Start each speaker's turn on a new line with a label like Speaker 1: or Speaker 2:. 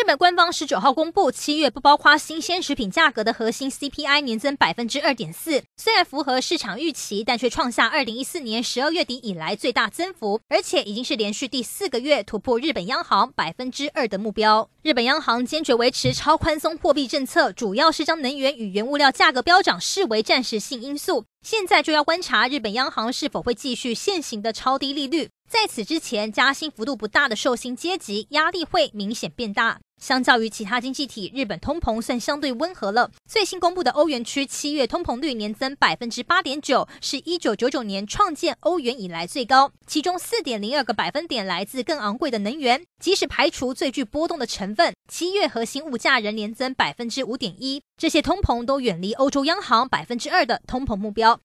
Speaker 1: 日本官方十九号公布，七月不包括新鲜食品价格的核心 CPI 年增百分之二点四，虽然符合市场预期，但却创下二零一四年十二月底以来最大增幅，而且已经是连续第四个月突破日本央行百分之二的目标。日本央行坚决维持超宽松货币政策，主要是将能源与原物料价格飙涨视为暂时性因素。现在就要观察日本央行是否会继续现行的超低利率。在此之前，加薪幅度不大的受薪阶级压力会明显变大。相较于其他经济体，日本通膨算相对温和了。最新公布的欧元区七月通膨率年增百分之八点九，是一九九九年创建欧元以来最高。其中四点零二个百分点来自更昂贵的能源，即使排除最具波动的成分，七月核心物价仍年增百分之五点一。这些通膨都远离欧洲央行百分之二的通膨目标。